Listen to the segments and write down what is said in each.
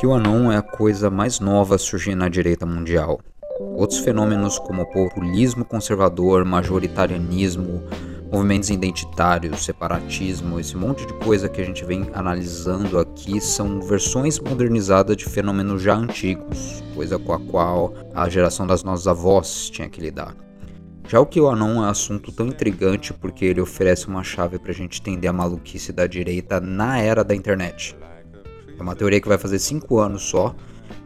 QAnon é a coisa mais nova a surgir na direita mundial. Outros fenômenos como populismo conservador, majoritarianismo, movimentos identitários, separatismo, esse monte de coisa que a gente vem analisando aqui são versões modernizadas de fenômenos já antigos, coisa com a qual a geração das nossas avós tinha que lidar. Já o QAnon é um assunto tão intrigante porque ele oferece uma chave para a gente entender a maluquice da direita na era da internet. É uma teoria que vai fazer cinco anos só,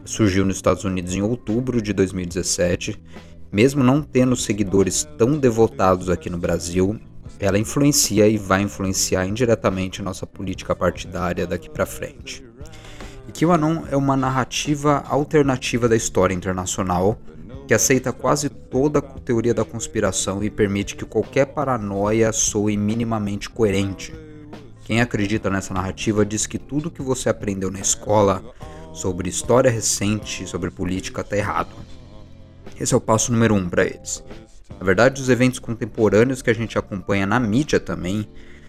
surgiu nos Estados Unidos em outubro de 2017. Mesmo não tendo seguidores tão devotados aqui no Brasil, ela influencia e vai influenciar indiretamente nossa política partidária daqui para frente. E QAnon é uma narrativa alternativa da história internacional que aceita quase toda a teoria da conspiração e permite que qualquer paranoia soe minimamente coerente. Quem acredita nessa narrativa diz que tudo que você aprendeu na escola sobre história recente, sobre política, está errado. Esse é o passo número um para eles. Na verdade, os eventos contemporâneos que a gente acompanha na mídia também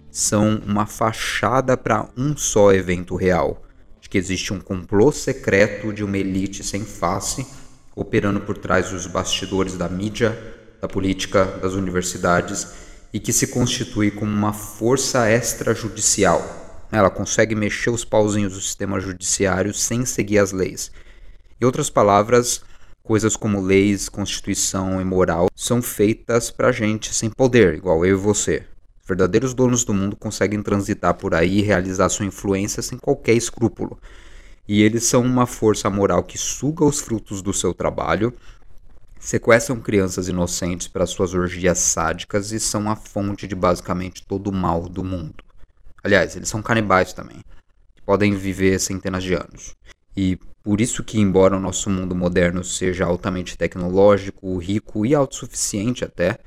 são uma fachada para um só evento real, de que existe um complô secreto de uma elite sem face operando por trás dos bastidores da mídia, da política, das universidades e que se constitui como uma força extrajudicial. Ela consegue mexer os pauzinhos do sistema judiciário sem seguir as leis. Em outras palavras, coisas como leis, constituição e moral são feitas para gente sem poder, igual eu e você. Os verdadeiros donos do mundo conseguem transitar por aí e realizar sua influência sem qualquer escrúpulo. E eles são uma força moral que suga os frutos do seu trabalho sequestram crianças inocentes para suas orgias sádicas e são a fonte de basicamente todo o mal do mundo. Aliás, eles são canibais também, que podem viver centenas de anos. E por isso que, embora o nosso mundo moderno seja altamente tecnológico, rico e autossuficiente até,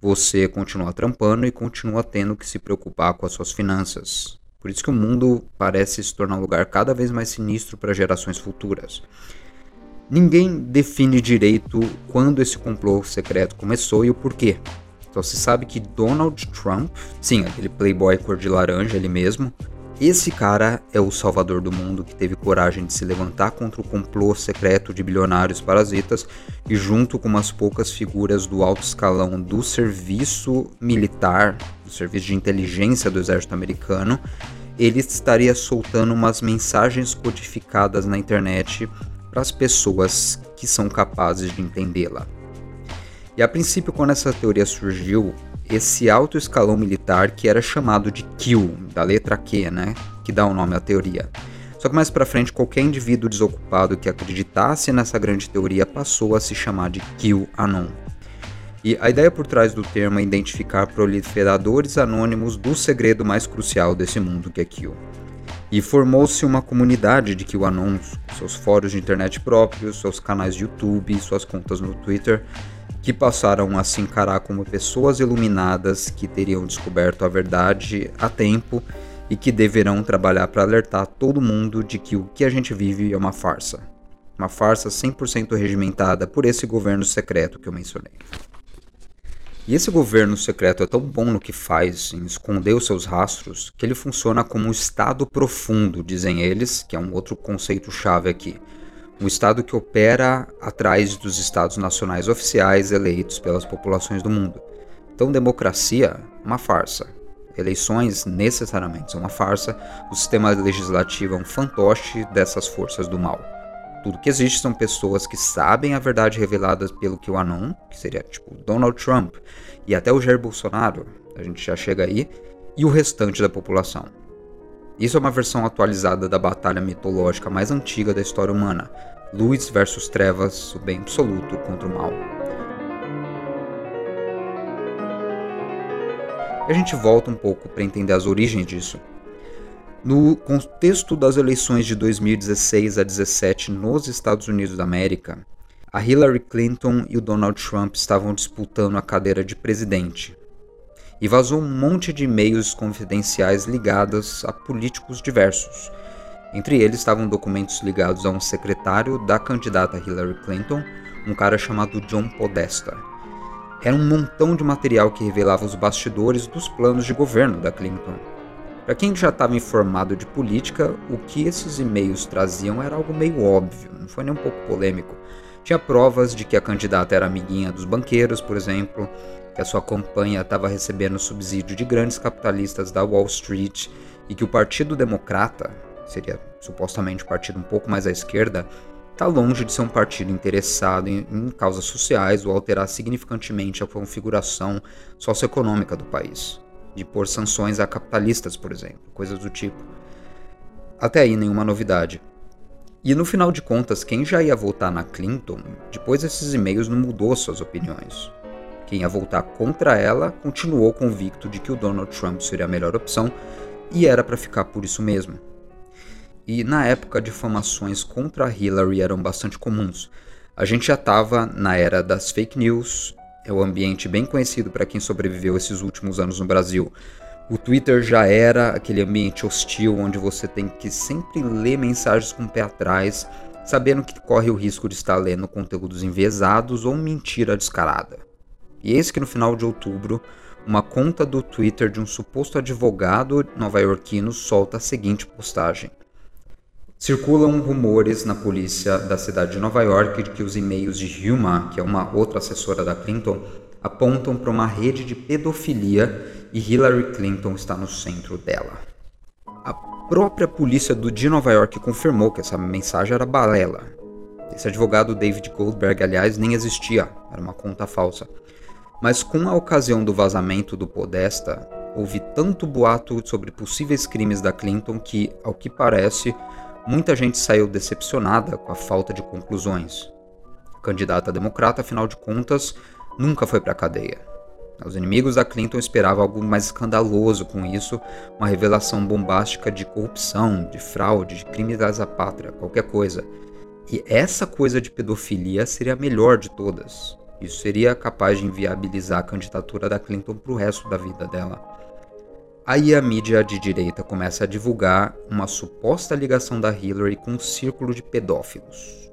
você continua trampando e continua tendo que se preocupar com as suas finanças. Por isso que o mundo parece se tornar um lugar cada vez mais sinistro para gerações futuras. Ninguém define direito quando esse complô secreto começou e o porquê. Só se sabe que Donald Trump, sim, aquele playboy cor de laranja ele mesmo, esse cara é o salvador do mundo que teve coragem de se levantar contra o complô secreto de bilionários parasitas e, junto com umas poucas figuras do alto escalão do serviço militar, do serviço de inteligência do exército americano, ele estaria soltando umas mensagens codificadas na internet para as pessoas que são capazes de entendê-la. E a princípio, quando essa teoria surgiu, esse alto escalão militar que era chamado de Q, da letra Q, né, que dá o nome à teoria. Só que mais para frente, qualquer indivíduo desocupado que acreditasse nessa grande teoria passou a se chamar de QAnon. E a ideia por trás do termo é identificar proliferadores anônimos do segredo mais crucial desse mundo que é Q. E formou-se uma comunidade de QAnons, seus fóruns de internet próprios, seus canais de YouTube, suas contas no Twitter, que passaram a se encarar como pessoas iluminadas que teriam descoberto a verdade a tempo e que deverão trabalhar para alertar todo mundo de que o que a gente vive é uma farsa. Uma farsa 100% regimentada por esse governo secreto que eu mencionei. E esse governo secreto é tão bom no que faz, em esconder os seus rastros, que ele funciona como um Estado profundo, dizem eles, que é um outro conceito-chave aqui. Um Estado que opera atrás dos Estados nacionais oficiais eleitos pelas populações do mundo. Então, democracia, uma farsa. Eleições, necessariamente, são uma farsa. O sistema legislativo é um fantoche dessas forças do mal. Tudo que existe são pessoas que sabem a verdade revelada pelo QAnon, que seria tipo Donald Trump e até o Jair Bolsonaro, a gente já chega aí, e o restante da população. Isso é uma versão atualizada da batalha mitológica mais antiga da história humana, luz versus trevas, o bem absoluto contra o mal. E a gente volta um pouco para entender as origens disso. No contexto das eleições de 2016 a 17 nos Estados Unidos da América, a Hillary Clinton e o Donald Trump estavam disputando a cadeira de presidente. E vazou um monte de e-mails confidenciais ligados a políticos diversos. Entre eles estavam documentos ligados a um secretário da candidata Hillary Clinton, um cara chamado John Podesta. Era um montão de material que revelava os bastidores dos planos de governo da Clinton Para quem já estava informado de política, o que esses e-mails traziam era algo meio óbvio, não foi nem um pouco polêmico. Tinha provas de que a candidata era amiguinha dos banqueiros, por exemplo, que a sua campanha estava recebendo subsídio de grandes capitalistas da Wall Street e que o Partido Democrata, seria supostamente um partido um pouco mais à esquerda, está longe de ser um partido interessado em, em, causas sociais ou alterar significantemente a configuração socioeconômica do país, de pôr sanções a capitalistas, por exemplo, coisas do tipo. Até aí nenhuma novidade. E no final de contas, quem já ia votar na Clinton, depois desses e-mails não mudou suas opiniões. Quem ia votar contra ela continuou convicto de que o Donald Trump seria a melhor opção e era para ficar por isso mesmo. E na época, difamações contra Hillary eram bastante comuns. A gente já estava na era das fake news, é um ambiente bem conhecido para quem sobreviveu esses últimos anos no Brasil. O Twitter já era aquele ambiente hostil onde você tem que sempre ler mensagens com o pé atrás, sabendo que corre o risco de estar lendo conteúdos enviesados ou mentira descarada. E eis que no final de outubro, uma conta do Twitter de um suposto advogado nova-iorquino solta a seguinte postagem. Circulam rumores na polícia da cidade de Nova York de que os e-mails de Huma, que é uma outra assessora da Clinton, apontam para uma rede de pedofilia e Hillary Clinton está no centro dela. A própria polícia do, de Nova York confirmou que essa mensagem era balela. Esse advogado David Goldberg, aliás, nem existia, era uma conta falsa. Mas com a ocasião do vazamento do Podesta, houve tanto boato sobre possíveis crimes da Clinton que, ao que parece, muita gente saiu decepcionada com a falta de conclusões. A candidata democrata, afinal de contas, nunca foi para a cadeia. Os inimigos da Clinton esperavam algo mais escandaloso com isso, uma revelação bombástica de corrupção, de fraude, de crime da pátria, qualquer coisa. E essa coisa de pedofilia seria a melhor de todas. Isso seria capaz de inviabilizar a candidatura da Clinton para o resto da vida dela. Aí a mídia de direita começa a divulgar uma suposta ligação da Hillary com um círculo de pedófilos.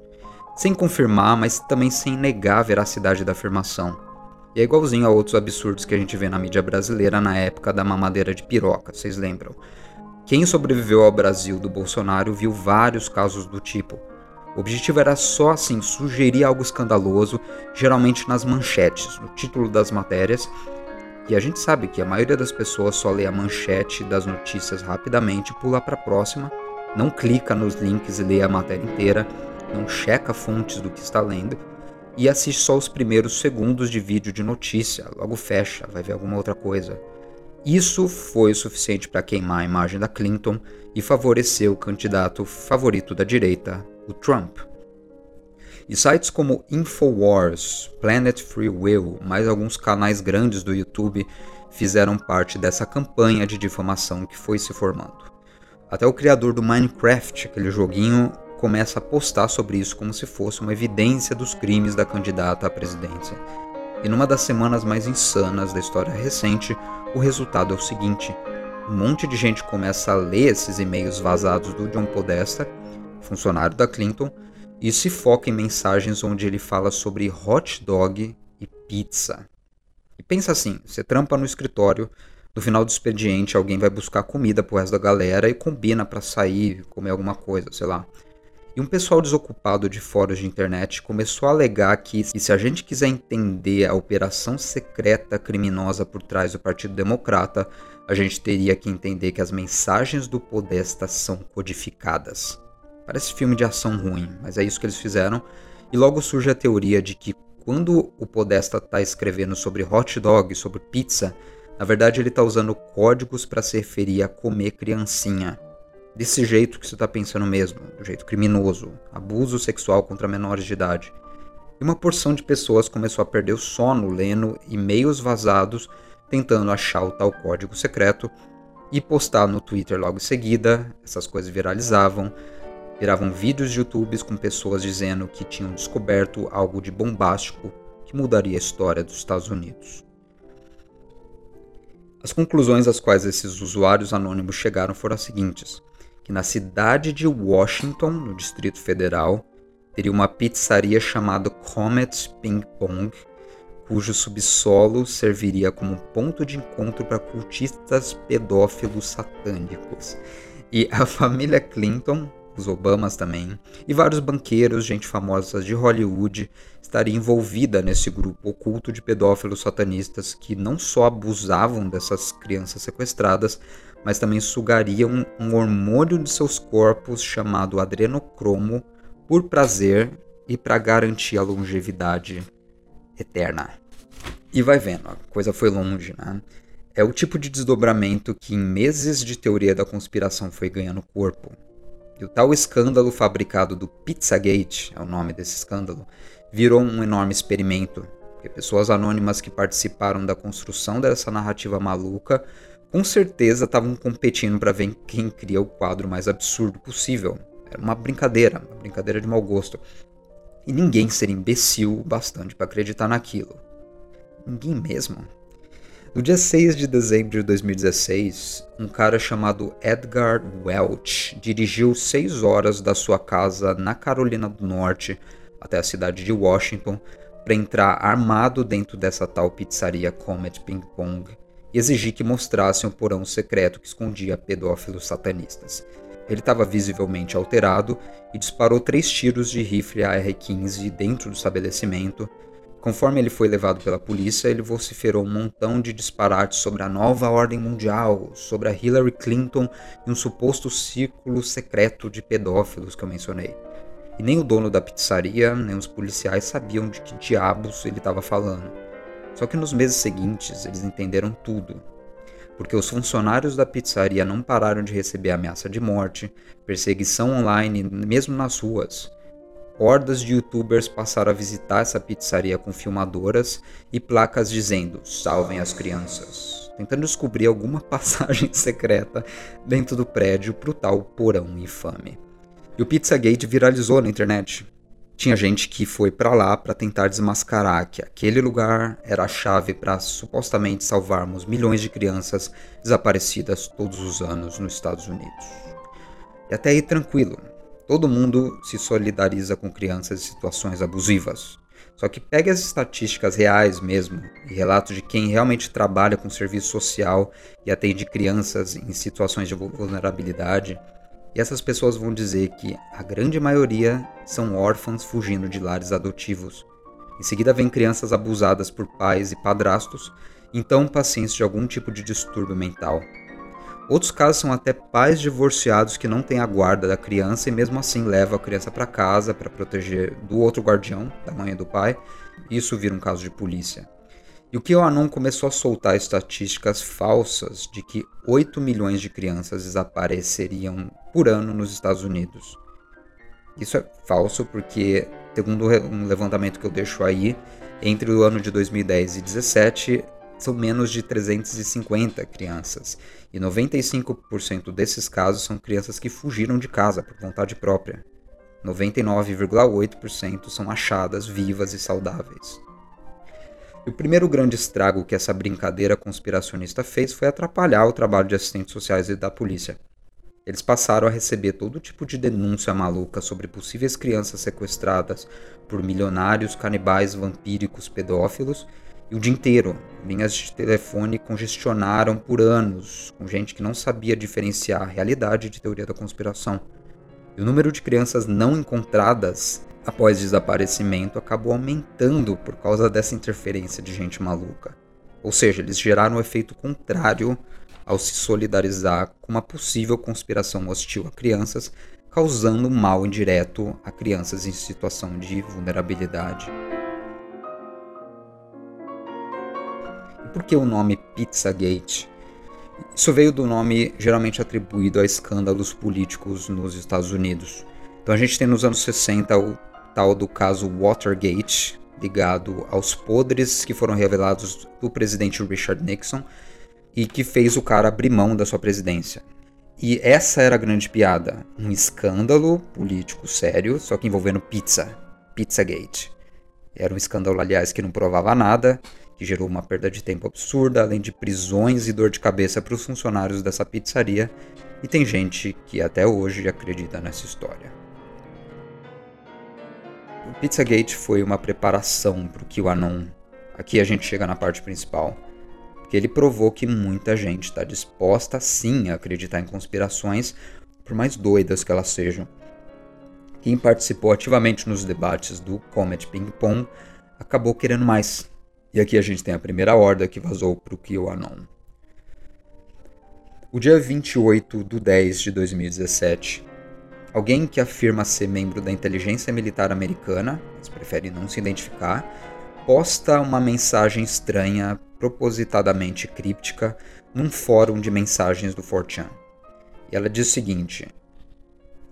Sem confirmar, mas também sem negar a veracidade da afirmação. E é igualzinho a outros absurdos que a gente vê na mídia brasileira na época da mamadeira de piroca, vocês lembram? Quem sobreviveu ao Brasil do Bolsonaro viu vários casos do tipo. O objetivo era só assim sugerir algo escandaloso, geralmente nas manchetes, no título das matérias. E a gente sabe que a maioria das pessoas só lê a manchete das notícias rapidamente, pula para a próxima, não clica nos links e lê a matéria inteira, não checa fontes do que está lendo e assiste só os primeiros segundos de vídeo de notícia, logo fecha, vai ver alguma outra coisa. Isso foi o suficiente para queimar a imagem da Clinton e favorecer o candidato favorito da direita, o Trump. E sites como Infowars, Planet Free Will, mais alguns canais grandes do YouTube fizeram parte dessa campanha de difamação que foi se formando. Até o criador do Minecraft, aquele joguinho, começa a postar sobre isso como se fosse uma evidência dos crimes da candidata à presidência. E numa das semanas mais insanas da história recente, o resultado é o seguinte: um monte de gente começa a ler esses e-mails vazados do John Podesta, funcionário da Clinton, e se foca em mensagens onde ele fala sobre hot dog e pizza. E pensa assim: você trampa no escritório, no final do expediente alguém vai buscar comida pro resto da galera e combina para sair, comer alguma coisa, sei lá. E um pessoal desocupado de fóruns de internet começou a alegar que, se a gente quiser entender a operação secreta criminosa por trás do Partido Democrata, a gente teria que entender que as mensagens do Podesta são codificadas. Parece filme de ação ruim, mas é isso que eles fizeram. E logo surge a teoria de que quando o Podesta está escrevendo sobre hot dog, sobre pizza, na verdade ele está usando códigos para se referir a comer criancinha desse jeito que você está pensando mesmo, do jeito criminoso, abuso sexual contra menores de idade. E uma porção de pessoas começou a perder o sono lendo e-mails vazados, tentando achar o tal código secreto e postar no Twitter logo em seguida. Essas coisas viralizavam, viravam vídeos de YouTube com pessoas dizendo que tinham descoberto algo de bombástico que mudaria a história dos Estados Unidos. As conclusões às quais esses usuários anônimos chegaram foram as seguintes: que na cidade de Washington, no Distrito Federal, teria uma pizzaria chamada Comet Ping Pong, cujo subsolo serviria como ponto de encontro para cultistas pedófilos satânicos. E a família Clinton, os Obamas também, e vários banqueiros, gente famosa de Hollywood, estaria envolvida nesse grupo oculto de pedófilos satanistas que não só abusavam dessas crianças sequestradas, mas também sugariam um hormônio de seus corpos chamado adrenocromo por prazer e para garantir a longevidade eterna. E vai vendo, a coisa foi longe, né? É o tipo de desdobramento que em meses de teoria da conspiração foi ganhando corpo. E o tal escândalo fabricado do Pizzagate, é o nome desse escândalo, virou um enorme experimento. Porque pessoas anônimas que participaram da construção dessa narrativa maluca com certeza estavam competindo para ver quem cria o quadro mais absurdo possível. Era uma brincadeira, uma brincadeira de mau gosto. E ninguém seria imbecil bastante para acreditar naquilo. Ninguém mesmo. No dia 6 de dezembro de 2016, um cara chamado Edgar Welch dirigiu 6 horas da sua casa na Carolina do Norte até a cidade de Washington para entrar armado dentro dessa tal pizzaria Comet Ping Pong e exigir que mostrassem o porão secreto que escondia pedófilos satanistas. Ele estava visivelmente alterado e disparou três tiros de rifle AR-15 dentro do estabelecimento. Conforme ele foi levado pela polícia, ele vociferou um montão de disparates sobre a nova ordem mundial, sobre a Hillary Clinton e um suposto círculo secreto de pedófilos que eu mencionei. E nem o dono da pizzaria, nem os policiais sabiam de que diabos ele estava falando. Só que nos meses seguintes eles entenderam tudo, porque os funcionários da pizzaria não pararam de receber ameaça de morte, perseguição online, mesmo nas ruas. Hordas de youtubers passaram a visitar essa pizzaria com filmadoras e placas dizendo: salvem as crianças, tentando descobrir alguma passagem secreta dentro do prédio pro tal porão infame. E o Pizzagate viralizou na internet, tinha gente que foi para lá para tentar desmascarar que aquele lugar era a chave para supostamente salvarmos milhões de crianças desaparecidas todos os anos nos Estados Unidos. E até aí tranquilo, todo mundo se solidariza com crianças em situações abusivas. Só que pegue as estatísticas reais mesmo e relatos de quem realmente trabalha com serviço social e atende crianças em situações de vulnerabilidade e essas pessoas vão dizer que a grande maioria são órfãos fugindo de lares adotivos. Em seguida vem crianças abusadas por pais e padrastos, então pacientes de algum tipo de distúrbio mental. Outros casos são até pais divorciados que não têm a guarda da criança e mesmo assim levam a criança para casa para proteger do outro guardião, da mãe e do pai, isso vira um caso de polícia. E o QAnon começou a soltar estatísticas falsas de que 8 milhões de crianças desapareceriam por ano nos Estados Unidos. Isso é falso porque, segundo um levantamento que eu deixo aí, entre o ano de 2010 e 2017 são menos de 350 crianças, e 95% desses casos são crianças que fugiram de casa por vontade própria. 99,8% são achadas vivas e saudáveis. E o primeiro grande estrago que essa brincadeira conspiracionista fez foi atrapalhar o trabalho de assistentes sociais e da polícia. Eles passaram a receber todo tipo de denúncia maluca sobre possíveis crianças sequestradas por milionários, canibais, vampíricos, pedófilos, e o dia inteiro. Linhas de telefone congestionaram por anos, com gente que não sabia diferenciar a realidade de teoria da conspiração. E o número de crianças não encontradas após desaparecimento acabou aumentando por causa dessa interferência de gente maluca. Ou seja, eles geraram um efeito contrário ao se solidarizar com uma possível conspiração hostil a crianças, causando mal indireto a crianças em situação de vulnerabilidade. Por que o nome Pizzagate? Isso veio do nome geralmente atribuído a escândalos políticos nos Estados Unidos. Então a gente tem nos anos 60 o tal do caso Watergate, ligado aos podres que foram revelados do presidente Richard Nixon e que fez o cara abrir mão da sua presidência. E essa era a grande piada, um escândalo político sério, só que envolvendo pizza, Pizzagate. Era um escândalo, aliás, que não provava nada, que gerou uma perda de tempo absurda, além de prisões e dor de cabeça para os funcionários dessa pizzaria, e tem gente que até hoje acredita nessa história. O Pizzagate foi uma preparação para o QAnon, aqui a gente chega na parte principal, porque ele provou que muita gente está disposta sim a acreditar em conspirações, por mais doidas que elas sejam. Quem participou ativamente nos debates do Comet Ping Pong acabou querendo mais. E aqui a gente tem a primeira horda que vazou para o QAnon. O dia 28 de 10 de 2017, alguém que afirma ser membro da inteligência militar americana, mas prefere não se identificar, posta uma mensagem estranha, propositadamente críptica, num fórum de mensagens do 4chan. E ela diz o seguinte: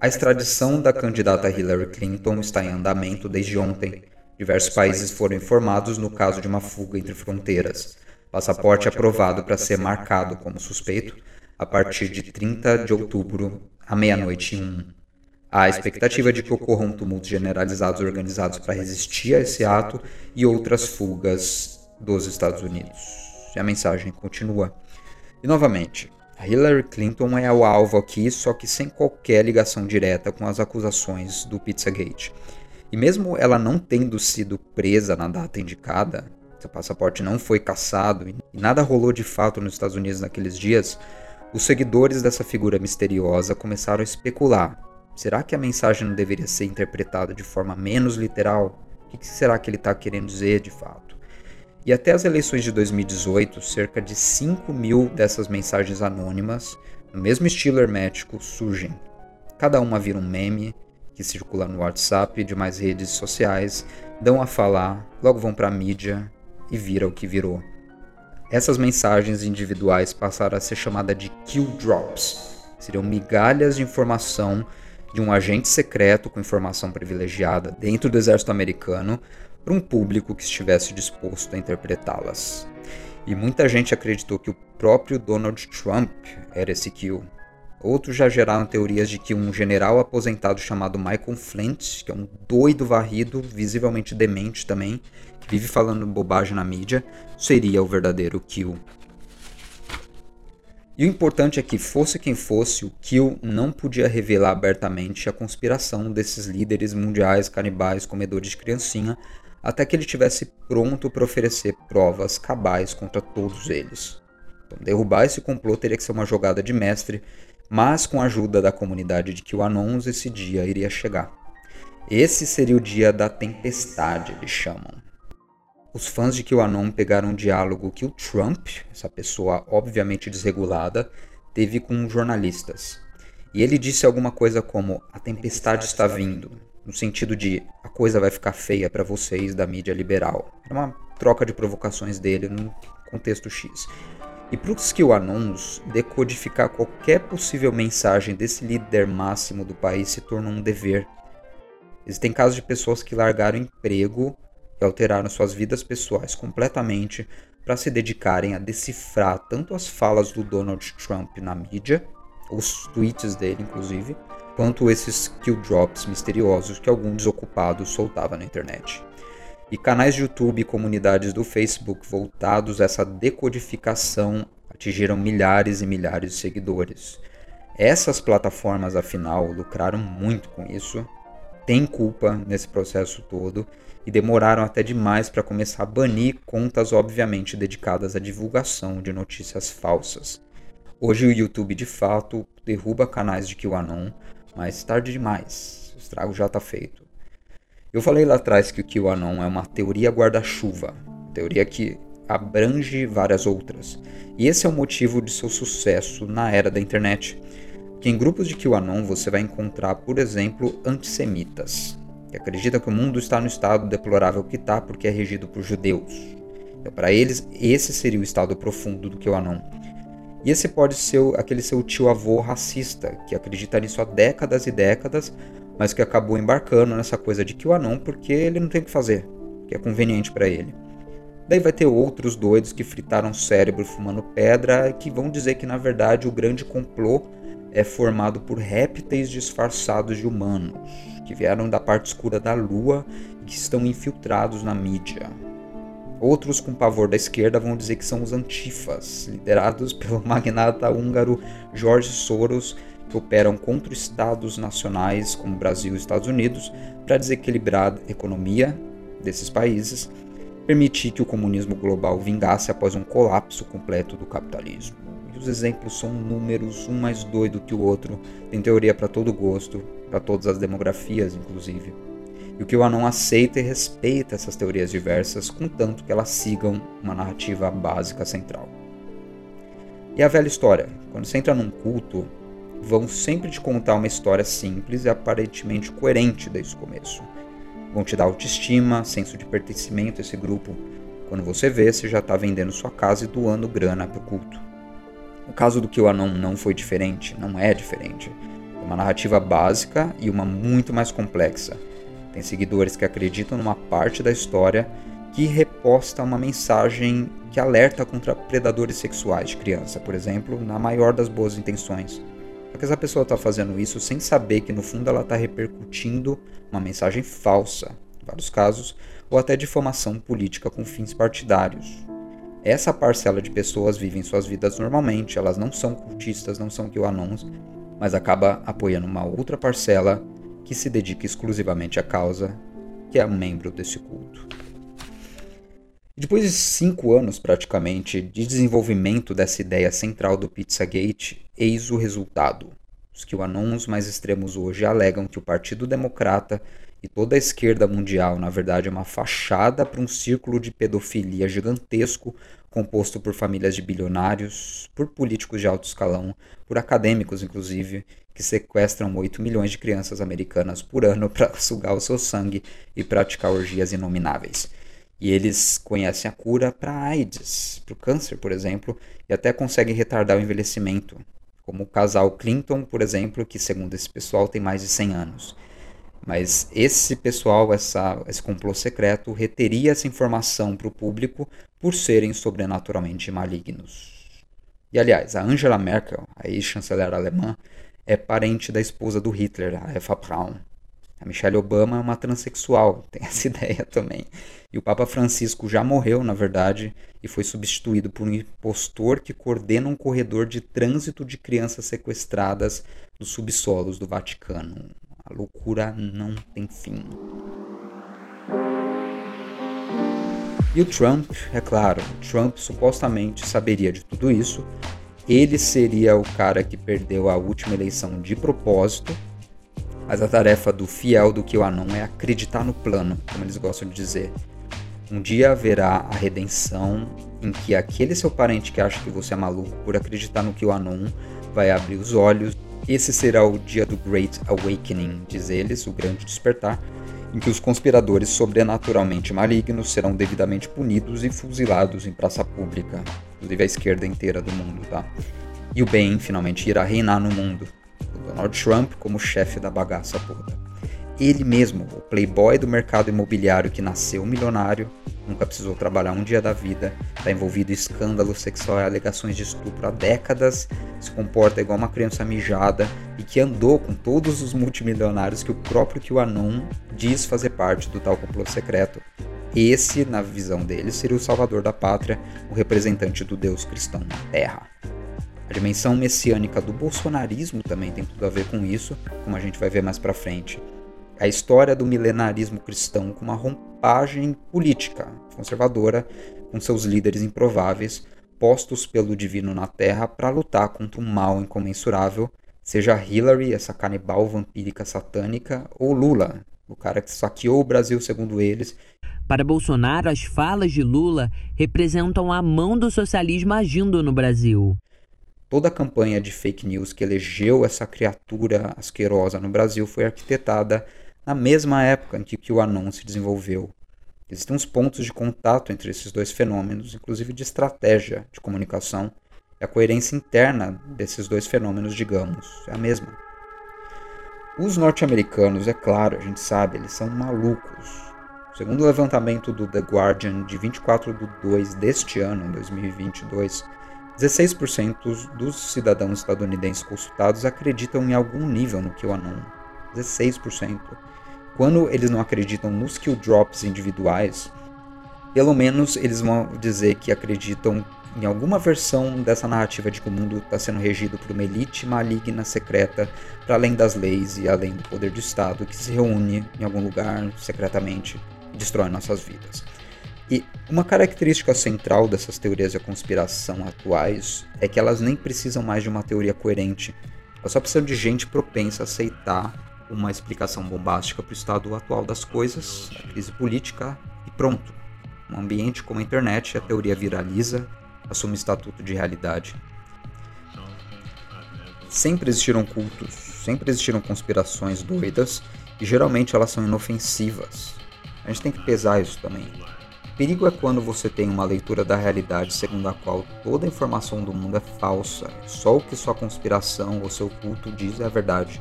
A extradição da candidata Hillary Clinton está em andamento desde ontem. Diversos países foram informados no caso de uma fuga entre fronteiras. Passaporte aprovado para ser marcado como suspeito a partir de 30 de outubro, à meia-noite e um. Há a expectativa de que ocorram tumultos generalizados organizados para resistir a esse ato e outras fugas dos Estados Unidos. E a mensagem continua. E novamente, Hillary Clinton é o alvo aqui, só que sem qualquer ligação direta com as acusações do Pizzagate. E mesmo ela não tendo sido presa na data indicada, seu passaporte não foi caçado e nada rolou de fato nos Estados Unidos naqueles dias, os seguidores dessa figura misteriosa começaram a especular. Será que a mensagem não deveria ser interpretada de forma menos literal? O que será que ele está querendo dizer de fato? E até as eleições de 2018, cerca de 5 mil dessas mensagens anônimas, no mesmo estilo hermético, surgem. Cada uma vira um meme que circula no WhatsApp e demais redes sociais, dão a falar, logo vão para a mídia e vira o que virou. Essas mensagens individuais passaram a ser chamadas de kill drops. Seriam migalhas de informação de um agente secreto com informação privilegiada dentro do exército americano para um público que estivesse disposto a interpretá-las. E muita gente acreditou que o próprio Donald Trump era esse kill. Outros já geraram teorias de que um general aposentado chamado Michael Flint, que é um doido varrido, visivelmente demente também, vive falando bobagem na mídia, seria o verdadeiro Kill. E o importante é que, fosse quem fosse, o Kill não podia revelar abertamente a conspiração desses líderes mundiais canibais comedores de criancinha até que ele estivesse pronto para oferecer provas cabais contra todos eles. Então, derrubar esse complô teria que ser uma jogada de mestre, mas com a ajuda da comunidade de QAnons esse dia iria chegar. Esse seria o dia da tempestade, eles chamam. Os fãs de QAnon pegaram um diálogo que o Trump, essa pessoa obviamente desregulada, teve com jornalistas. E ele disse alguma coisa como: a tempestade está vindo, no sentido de a coisa vai ficar feia para vocês da mídia liberal. Era uma troca de provocações dele num contexto X. E para os QAnons, decodificar qualquer possível mensagem desse líder máximo do país se tornou um dever. Existem casos de pessoas que largaram emprego e alteraram suas vidas pessoais completamente para se dedicarem a decifrar tanto as falas do Donald Trump na mídia, os tweets dele inclusive, quanto esses kill drops misteriosos que algum desocupado soltava na internet. E canais de YouTube e comunidades do Facebook voltados a essa decodificação atingiram milhares e milhares de seguidores. Essas plataformas, afinal, lucraram muito com isso, têm culpa nesse processo todo e demoraram até demais para começar a banir contas obviamente dedicadas à divulgação de notícias falsas. Hoje o YouTube de fato derruba canais de QAnon, mas tarde demais, o estrago já está feito. Eu falei lá atrás que o QAnon é uma teoria guarda-chuva, teoria que abrange várias outras, e esse é o motivo de seu sucesso na era da internet. Que em grupos de QAnon você vai encontrar, por exemplo, antissemitas, que acredita que o mundo está no estado deplorável que está porque é regido por judeus. Então, para eles, esse seria o estado profundo do que o Anon. E esse pode ser aquele seu tio-avô racista, que acredita nisso há décadas e décadas, mas que acabou embarcando nessa coisa de que o Anon porque ele não tem o que fazer, que é conveniente para ele. Daí vai ter outros doidos que fritaram o cérebro fumando pedra e que vão dizer que na verdade o grande complô é formado por répteis disfarçados de humanos, que vieram da parte escura da Lua e que estão infiltrados na mídia. Outros com pavor da esquerda vão dizer que são os antifas, liderados pelo magnata húngaro George Soros, que operam contra estados nacionais como Brasil e Estados Unidos para desequilibrar a economia desses países permitir que o comunismo global vingasse após um colapso completo do capitalismo. E os exemplos são números, um mais doido que o outro, tem teoria para todo gosto, para todas as demografias, inclusive. E o que o Anon aceita e respeita essas teorias diversas, contanto que elas sigam uma narrativa básica central. E a velha história: quando você entra num culto, vão sempre te contar uma história simples e aparentemente coerente desde o começo. Vão te dar autoestima, senso de pertencimento a esse grupo. Quando você vê, você já está vendendo sua casa e doando grana para o culto. O caso do QAnon não foi diferente, não é diferente. É uma narrativa básica e uma muito mais complexa. Tem seguidores que acreditam numa parte da história que reposta uma mensagem que alerta contra predadores sexuais de criança, por exemplo, na maior das boas intenções. Só que essa pessoa está fazendo isso sem saber que no fundo ela está repercutindo uma mensagem falsa, em vários casos, ou até difamação política com fins partidários. Essa parcela de pessoas vivem suas vidas normalmente, elas não são cultistas, não são QAnons, mas acaba apoiando uma outra parcela que se dedica exclusivamente à causa, que é um membro desse culto. Depois de cinco anos, praticamente, de desenvolvimento dessa ideia central do Pizzagate, eis o resultado. Os que QAnons mais extremos hoje alegam que o Partido Democrata e toda a esquerda mundial, na verdade, é uma fachada para um círculo de pedofilia gigantesco composto por famílias de bilionários, por políticos de alto escalão, por acadêmicos, inclusive, que sequestram 8 milhões de crianças americanas por ano para sugar o seu sangue e praticar orgias inomináveis. E eles conhecem a cura para AIDS, para o câncer, por exemplo, e até conseguem retardar o envelhecimento, como o casal Clinton, por exemplo, que segundo esse pessoal tem mais de 100 anos. Mas esse pessoal, essa, esse complô secreto, reteria essa informação para o público por serem sobrenaturalmente malignos. E aliás, a Angela Merkel, a ex-chanceler alemã, é parente da esposa do Hitler, a Eva Braun. A Michelle Obama é uma transexual, tem essa ideia também. E o Papa Francisco já morreu, na verdade, e foi substituído por um impostor que coordena um corredor de trânsito de crianças sequestradas dos subsolos do Vaticano. A loucura não tem fim. E o Trump, é claro, Trump supostamente saberia de tudo isso. Ele seria o cara que perdeu a última eleição de propósito mas a tarefa do fiel do QAnon é acreditar no plano, como eles gostam de dizer. Um dia haverá a redenção em que aquele seu parente que acha que você é maluco por acreditar no QAnon vai abrir os olhos. Esse será o dia do Great Awakening, diz eles, o grande despertar, em que os conspiradores sobrenaturalmente malignos serão devidamente punidos e fuzilados em praça pública, inclusive a esquerda inteira do mundo, tá? E o bem finalmente irá reinar no mundo. Donald Trump como chefe da bagaça toda. Ele mesmo, o playboy do mercado imobiliário que nasceu milionário, nunca precisou trabalhar um dia da vida, está envolvido em escândalo sexual e alegações de estupro há décadas, se comporta igual uma criança mijada e que andou com todos os multimilionários que o próprio QAnon diz fazer parte do tal complô secreto. Esse, na visão dele, seria o salvador da pátria, o representante do Deus cristão na Terra. A dimensão messiânica do bolsonarismo também tem tudo a ver com isso, como a gente vai ver mais para frente. A história do milenarismo cristão com uma rompagem política conservadora, com seus líderes improváveis, postos pelo divino na terra para lutar contra um mal incomensurável, seja Hillary, essa canibal vampírica satânica, ou Lula, o cara que saqueou o Brasil segundo eles. Para Bolsonaro, as falas de Lula representam a mão do socialismo agindo no Brasil. Toda a campanha de fake news que elegeu essa criatura asquerosa no Brasil foi arquitetada na mesma época em que o Anon se desenvolveu. Existem uns pontos de contato entre esses dois fenômenos, inclusive de estratégia de comunicação, e a coerência interna desses dois fenômenos, digamos, é a mesma. Os norte-americanos, é claro, a gente sabe, eles são malucos. Segundo o levantamento do The Guardian de 24 de 2 deste ano, 2022, 16% dos cidadãos estadunidenses consultados acreditam em algum nível no QAnon. 16%. Quando eles não acreditam nos kill drops individuais, pelo menos eles vão dizer que acreditam em alguma versão dessa narrativa de que o mundo está sendo regido por uma elite maligna secreta para além das leis e além do poder do Estado que se reúne em algum lugar secretamente e destrói nossas vidas. E uma característica central dessas teorias da conspiração atuais é que elas nem precisam mais de uma teoria coerente. Elas só precisam de gente propensa a aceitar uma explicação bombástica para o estado atual das coisas, a crise política e pronto. Um ambiente como a internet, a teoria viraliza, assume estatuto de realidade. Sempre existiram cultos, sempre existiram conspirações doidas e geralmente elas são inofensivas. A gente tem que pesar isso também. Perigo é quando você tem uma leitura da realidade segundo a qual toda a informação do mundo é falsa, só o que sua conspiração ou seu culto diz é a verdade.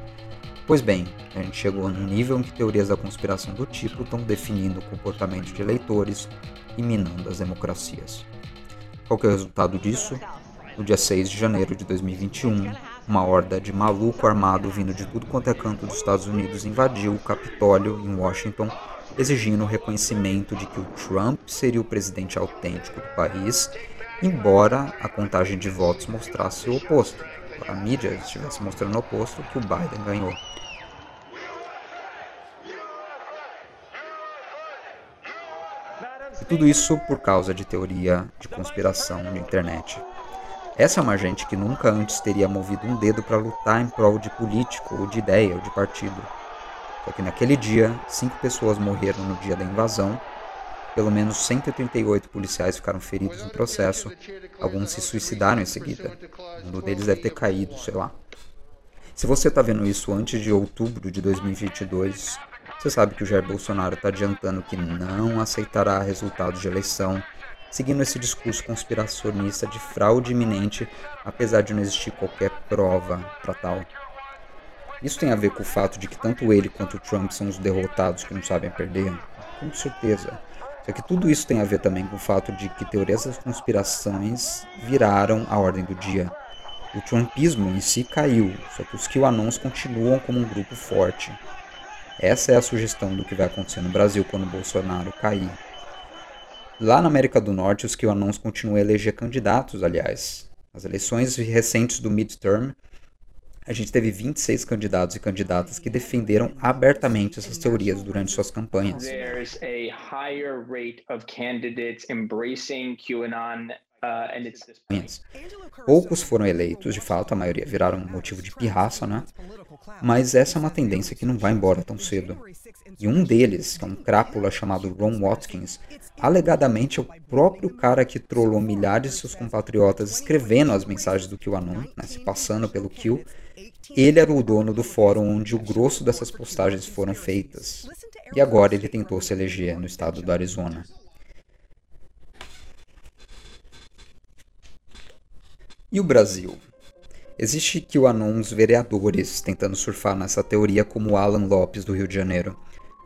Pois bem, a gente chegou num nível em que teorias da conspiração do tipo estão definindo o comportamento de eleitores e minando as democracias. Qual é o resultado disso? No dia 6 de janeiro de 2021, uma horda de maluco armado vindo de tudo quanto é canto dos Estados Unidos invadiu o Capitólio em Washington, exigindo o reconhecimento de que o Trump seria o presidente autêntico do país, embora a contagem de votos mostrasse o oposto. A mídia estivesse mostrando o oposto, que o Biden ganhou. E tudo isso por causa de teoria de conspiração na internet. Essa é uma gente que nunca antes teria movido um dedo para lutar em prol de político, ou de ideia, ou de partido. Só que naquele dia, cinco pessoas morreram no dia da invasão, pelo menos 138 policiais ficaram feridos no processo, alguns se suicidaram em seguida. Um deles deve ter caído, sei lá. Se você está vendo isso antes de outubro de 2022, você sabe que o Jair Bolsonaro está adiantando que não aceitará resultados de eleição seguindo esse discurso conspiracionista de fraude iminente, apesar de não existir qualquer prova para tal. Isso tem a ver com o fato de que tanto ele quanto o Trump são os derrotados que não sabem perder? Com certeza. Só que tudo isso tem a ver também com o fato de que teorias das conspirações viraram a ordem do dia. O Trumpismo em si caiu, só que os QAnons continuam como um grupo forte. Essa é a sugestão do que vai acontecer no Brasil quando Bolsonaro cair. Lá na América do Norte, os QAnons continuam a eleger candidatos, aliás. As eleições recentes do midterm, a gente teve 26 candidatos e candidatas que defenderam abertamente essas teorias durante suas campanhas. There's a higher rate of candidates embracing QAnon Poucos foram eleitos, de fato, a maioria viraram motivo de pirraça, né? Mas essa é uma tendência que não vai embora tão cedo. E um deles, que é um crápula chamado Ron Watkins, alegadamente é o próprio cara que trollou milhares de seus compatriotas escrevendo as mensagens do QAnon, né, se passando pelo Q. Ele era o dono do fórum onde o grosso dessas postagens foram feitas. E agora ele tentou se eleger no estado do Arizona. E o Brasil? Existe QAnons vereadores tentando surfar nessa teoria como Alan Lopes do Rio de Janeiro.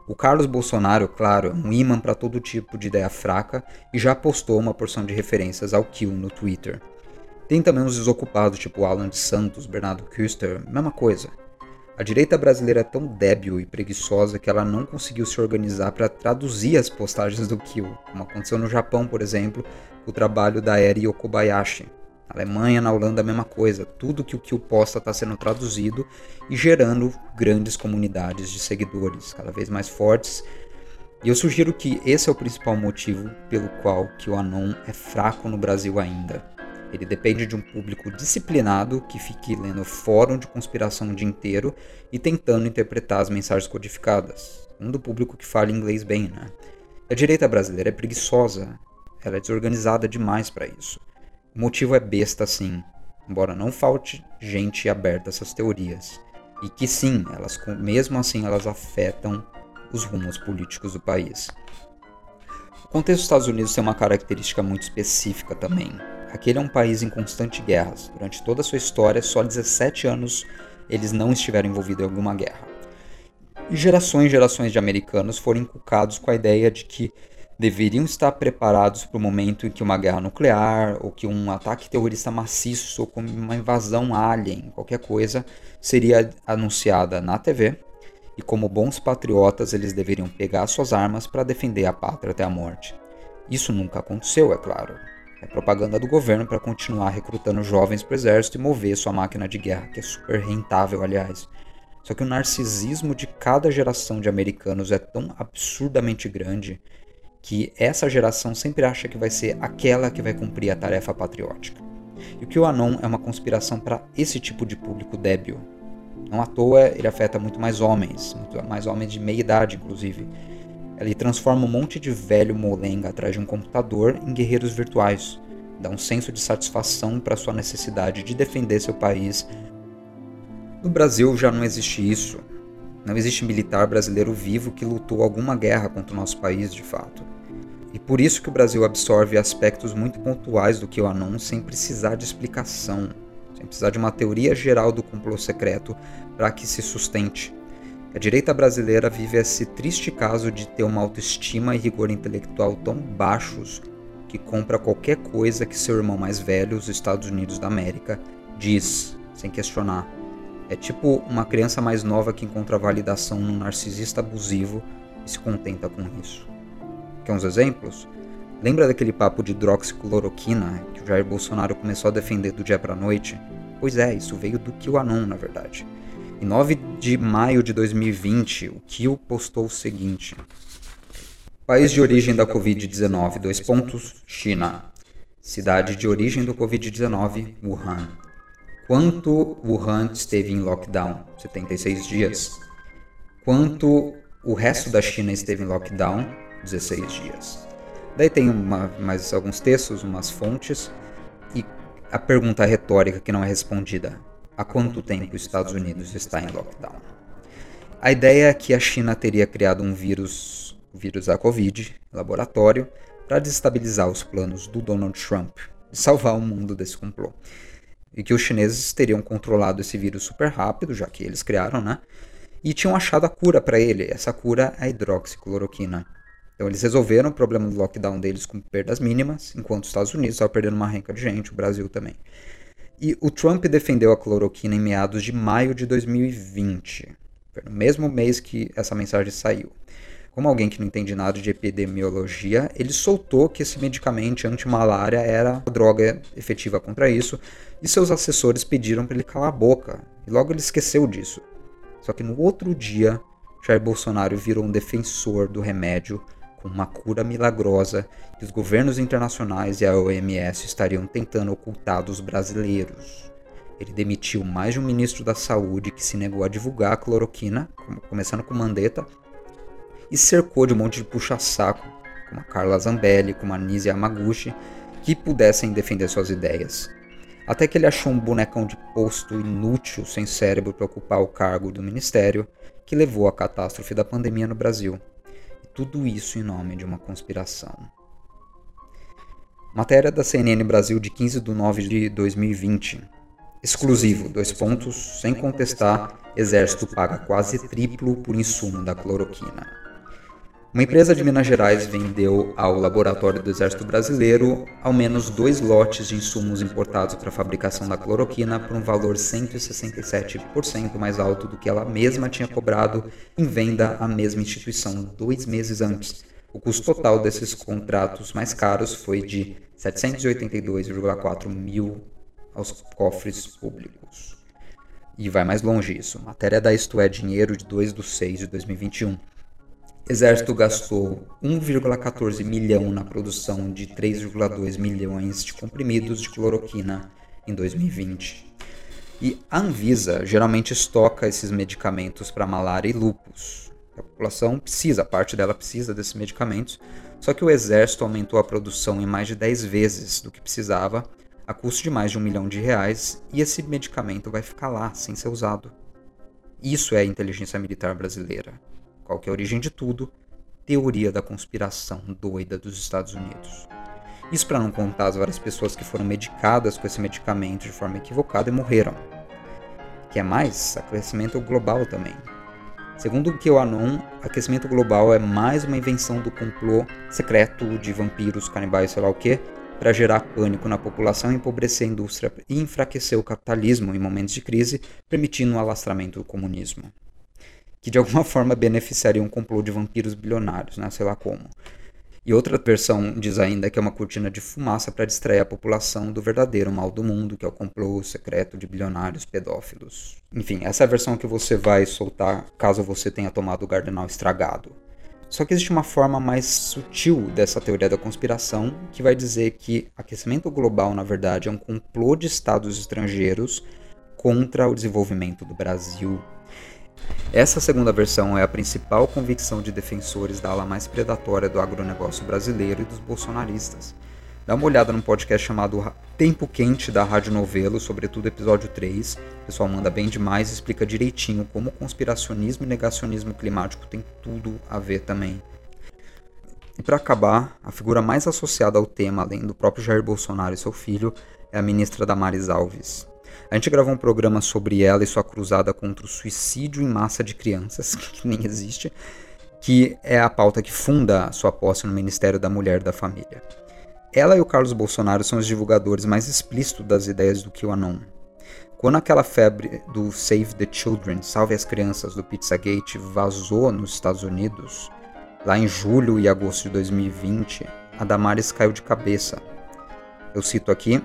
O Carlos Bolsonaro, claro, é um imã para todo tipo de ideia fraca e já postou uma porção de referências ao Kill no Twitter. Tem também os desocupados, tipo Alan de Santos, Bernardo Kuster, mesma coisa. A direita brasileira é tão débil e preguiçosa que ela não conseguiu se organizar para traduzir as postagens do Kill, como aconteceu no Japão, por exemplo, com o trabalho da Eri Okobayashi, Alemanha, na Holanda, a mesma coisa. Tudo que o que o posta está sendo traduzido e gerando grandes comunidades de seguidores cada vez mais fortes. E eu sugiro que esse é o principal motivo pelo qual que o Anon é fraco no Brasil ainda. Ele depende de um público disciplinado que fique lendo fórum de conspiração o dia inteiro e tentando interpretar as mensagens codificadas. Um do público que fala inglês bem, né? A direita brasileira é preguiçosa, ela é desorganizada demais para isso. O motivo é besta sim, embora não falte gente aberta a essas teorias. E que sim, elas mesmo assim elas afetam os rumos políticos do país. O contexto dos Estados Unidos tem uma característica muito específica também. Aquele é um país em constante guerras. Durante toda a sua história, só 17 anos eles não estiveram envolvidos em alguma guerra. E gerações e gerações de americanos foram inculcados com a ideia de que deveriam estar preparados para o momento em que uma guerra nuclear, ou que um ataque terrorista maciço, ou como uma invasão alien, qualquer coisa, seria anunciada na TV. E como bons patriotas, eles deveriam pegar suas armas para defender a pátria até a morte. Isso nunca aconteceu, é claro. É propaganda do governo para continuar recrutando jovens para o exército e mover sua máquina de guerra, que é super rentável, aliás. Só que o narcisismo de cada geração de americanos é tão absurdamente grande que essa geração sempre acha que vai ser aquela que vai cumprir a tarefa patriótica. E o QAnon é uma conspiração para esse tipo de público débil. Não à toa ele afeta muito mais homens, muito mais homens de meia idade, inclusive. Ele transforma um monte de velho molenga atrás de um computador em guerreiros virtuais. Dá um senso de satisfação para sua necessidade de defender seu país. No Brasil já não existe isso. Não existe militar brasileiro vivo que lutou alguma guerra contra o nosso país, de fato. E por isso que o Brasil absorve aspectos muito pontuais do QAnon sem precisar de explicação, sem precisar de uma teoria geral do complô secreto para que se sustente. A direita brasileira vive esse triste caso de ter uma autoestima e rigor intelectual tão baixos que compra qualquer coisa que seu irmão mais velho, os Estados Unidos da América, diz, sem questionar. É tipo uma criança mais nova que encontra validação num narcisista abusivo e se contenta com isso. Quer uns exemplos? Lembra daquele papo de hidroxicloroquina que o Jair Bolsonaro começou a defender do dia para noite? Pois é, isso veio do QAnon, na verdade. Em 9 de maio de 2020, o Kill postou o seguinte: País de origem da Covid-19, dois pontos, China. Cidade de origem do Covid-19, Wuhan. Quanto Wuhan esteve em lockdown? 76 dias. Quanto o resto da China esteve em lockdown? 16 dias. Daí tem uma, mais alguns textos, umas fontes, e a pergunta retórica que não é respondida: há quanto tempo os Estados Unidos está em lockdown? A ideia é que a China teria criado um vírus, o vírus da Covid, laboratório, para desestabilizar os planos do Donald Trump de salvar o mundo desse complô e que os chineses teriam controlado esse vírus super rápido, já que eles criaram, né? E tinham achado a cura para ele. Essa cura é a hidroxicloroquina. Então eles resolveram o problema do lockdown deles com perdas mínimas, enquanto os Estados Unidos estavam perdendo uma renca de gente, o Brasil também. E o Trump defendeu a cloroquina em meados de maio de 2020. Foi no mesmo mês que essa mensagem saiu. Como alguém que não entende nada de epidemiologia, ele soltou que esse medicamento anti-malária era droga efetiva contra isso, e seus assessores pediram para ele calar a boca. E logo ele esqueceu disso. Só que no outro dia, Jair Bolsonaro virou um defensor do remédio com uma cura milagrosa que os governos internacionais e a OMS estariam tentando ocultar dos brasileiros. Ele demitiu mais de um ministro da saúde que se negou a divulgar a cloroquina, começando com Mandetta, e cercou de um monte de puxa-saco, como a Carla Zambelli, como a Nise Yamaguchi, que pudessem defender suas ideias. Até que ele achou um bonecão de posto inútil, sem cérebro para ocupar o cargo do ministério, que levou à catástrofe da pandemia no Brasil. E tudo isso em nome de uma conspiração. Matéria da CNN Brasil de 15 de nove de 2020. Exclusivo, dois pontos, sem contestar, Exército paga quase triplo por insumo da cloroquina. Uma empresa de Minas Gerais vendeu ao Laboratório do Exército Brasileiro ao menos dois lotes de insumos importados para a fabricação da cloroquina por um valor 167% mais alto do que ela mesma tinha cobrado em venda à mesma instituição dois meses antes. O custo total desses contratos mais caros foi de 782,4 mil aos cofres públicos. E vai mais longe isso. Matéria da Isto é Dinheiro de 2 de 6 de 2021. Exército gastou 1,14 milhão na produção de 3,2 milhões de comprimidos de cloroquina em 2020. E a Anvisa geralmente estoca esses medicamentos para malária e lupus. A população precisa, parte dela precisa desses medicamentos, só que o exército aumentou a produção em mais de 10 vezes do que precisava, a custo de mais de um milhão de reais, e esse medicamento vai ficar lá, sem ser usado. Isso é a inteligência militar brasileira qual que é a origem de tudo, teoria da conspiração doida dos Estados Unidos. Isso para não contar as várias pessoas que foram medicadas com esse medicamento de forma equivocada e morreram. Que é mais, aquecimento global também. Segundo o QAnon, aquecimento global é mais uma invenção do complô secreto de vampiros, canibais, sei lá o que, para gerar pânico na população, empobrecer a indústria e enfraquecer o capitalismo em momentos de crise, permitindo o alastramento do comunismo que de alguma forma beneficiaria um complô de vampiros bilionários, né? sei lá como. E outra versão diz ainda que é uma cortina de fumaça para distrair a população do verdadeiro mal do mundo, que é o complô secreto de bilionários pedófilos. Enfim, essa é a versão que você vai soltar caso você tenha tomado o gardenal estragado. Só que existe uma forma mais sutil dessa teoria da conspiração que vai dizer que aquecimento global, na verdade, é um complô de estados estrangeiros contra o desenvolvimento do Brasil. Essa segunda versão é a principal convicção de defensores da ala mais predatória do agronegócio brasileiro e dos bolsonaristas. Dá uma olhada num podcast chamado Tempo Quente da Rádio Novelo, sobretudo episódio 3. O pessoal manda bem demais e explica direitinho como conspiracionismo e negacionismo climático tem tudo a ver também. E para acabar, a figura mais associada ao tema, além do próprio Jair Bolsonaro e seu filho, é a ministra Damares Alves. A gente gravou um programa sobre ela e sua cruzada contra o suicídio em massa de crianças, que nem existe, que é a pauta que funda sua posse no Ministério da Mulher e da Família. Ela e o Carlos Bolsonaro são os divulgadores mais explícitos das ideias do QAnon. Quando aquela febre do Save the Children, Salve as Crianças, do Pizzagate vazou nos Estados Unidos, lá em julho e agosto de 2020, a Damares caiu de cabeça. Eu cito aqui: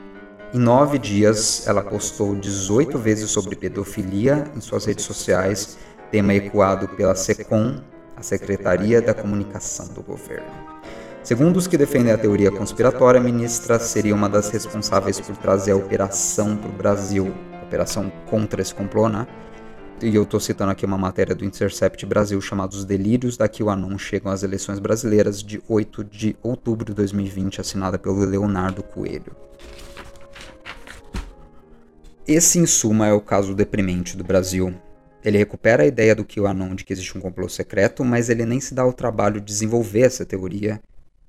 em nove dias, ela postou 18 vezes sobre pedofilia em suas redes sociais, tema ecoado pela SECOM, a Secretaria da Comunicação do Governo. Segundo os que defendem a teoria conspiratória, a ministra seria uma das responsáveis por trazer a operação para o Brasil, operação contra esse complô, né? E eu estou citando aqui uma matéria do Intercept Brasil chamada Os Delírios da QAnon Chegam às Eleições Brasileiras, de 8 de outubro de 2020, assinada pelo Leonardo Coelho. Esse, em suma, é o caso deprimente do Brasil. Ele recupera a ideia do QAnon de que existe um complô secreto, mas ele nem se dá o trabalho de desenvolver essa teoria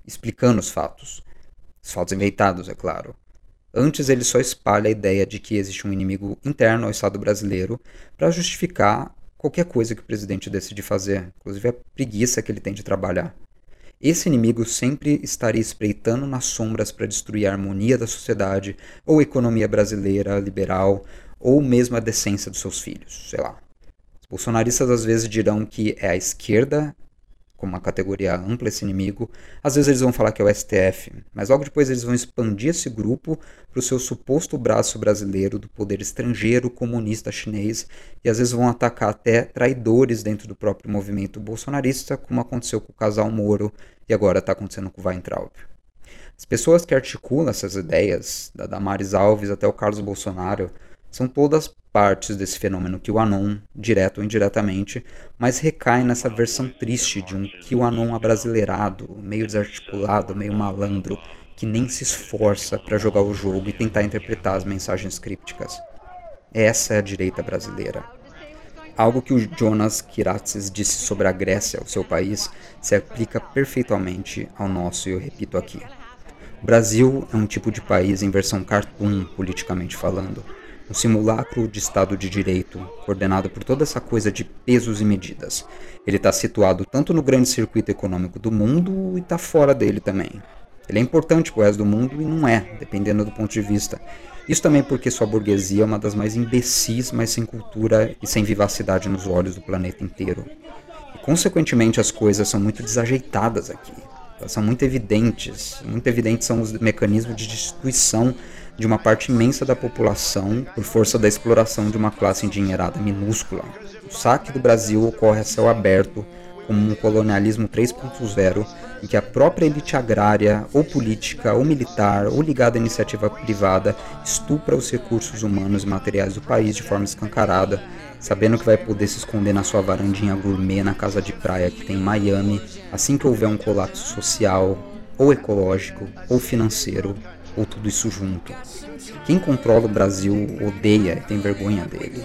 explicando os fatos. Os fatos inventados, é claro. Antes, ele só espalha a ideia de que existe um inimigo interno ao Estado brasileiro para justificar qualquer coisa que o presidente decide fazer, inclusive a preguiça que ele tem de trabalhar. Esse inimigo sempre estaria espreitando nas sombras para destruir a harmonia da sociedade, ou a economia brasileira liberal, ou mesmo a decência dos seus filhos, sei lá. Os bolsonaristas às vezes dirão que é a esquerda como uma categoria ampla esse inimigo. Às vezes eles vão falar que é o STF, mas logo depois eles vão expandir esse grupo para o seu suposto braço brasileiro do poder estrangeiro comunista chinês e às vezes vão atacar até traidores dentro do próprio movimento bolsonarista, como aconteceu com o casal Moro e agora está acontecendo com o Weintraub. As pessoas que articulam essas ideias, da Damares Alves até o Carlos Bolsonaro, são todas partes desse fenômeno QAnon, direto ou indiretamente, mas recai nessa versão triste de um QAnon abrasileirado, meio desarticulado, meio malandro, que nem se esforça para jogar o jogo e tentar interpretar as mensagens crípticas. Essa é a direita brasileira. Algo que o Jonas Kiratsis disse sobre a Grécia, o seu país, se aplica perfeitamente ao nosso e eu repito aqui. O Brasil é um tipo de país em versão cartoon, politicamente falando um simulacro de Estado de Direito, coordenado por toda essa coisa de pesos e medidas. Ele está situado tanto no grande circuito econômico do mundo e está fora dele também. Ele é importante para o resto do mundo e não é, dependendo do ponto de vista. Isso também porque sua burguesia é uma das mais imbecis, mas sem cultura e sem vivacidade nos olhos do planeta inteiro. E, consequentemente, as coisas são muito desajeitadas aqui. Elas são muito evidentes. Muito evidentes são os mecanismos de destituição de uma parte imensa da população por força da exploração de uma classe endinheirada minúscula. O saque do Brasil ocorre a céu aberto, como um colonialismo 3.0, em que a própria elite agrária, ou política, ou militar, ou ligada à iniciativa privada, estupra os recursos humanos e materiais do país de forma escancarada, sabendo que vai poder se esconder na sua varandinha gourmet na casa de praia que tem em Miami, assim que houver um colapso social, ou ecológico, ou financeiro, ou tudo isso junto. Quem controla o Brasil odeia e tem vergonha dele.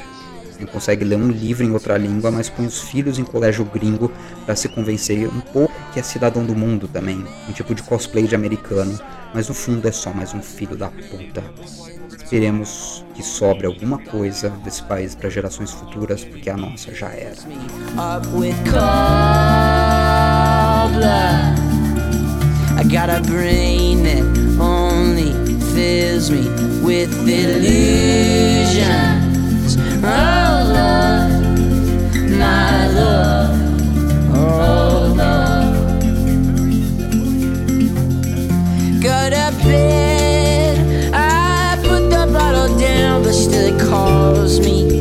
Quem consegue ler um livro em outra língua, mas põe os filhos em colégio gringo para se convencer um pouco que é cidadão do mundo também, um tipo de cosplay de americano, mas no fundo é só mais um filho da puta. Esperemos que sobre alguma coisa desse país para gerações futuras, porque a nossa já era. I got a brain that fills me with illusions. Oh Lord, my love, oh love. Go to bed, I put the bottle down, but still it calls me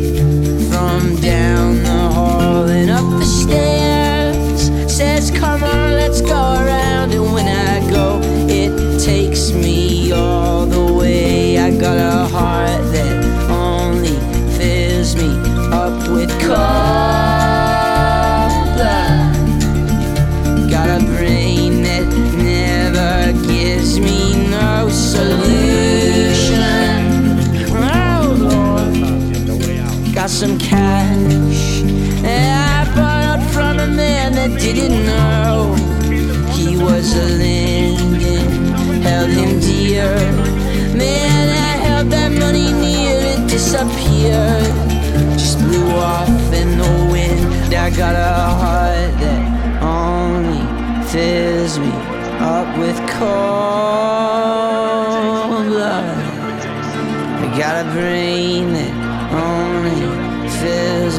got some cash. I borrowed from a man that didn't know he was a Lincoln, held him dear. Man, I held that money near, it disappeared. Just blew off in the wind. I got a heart that only fills me up with cold blood. I got a brain that only fills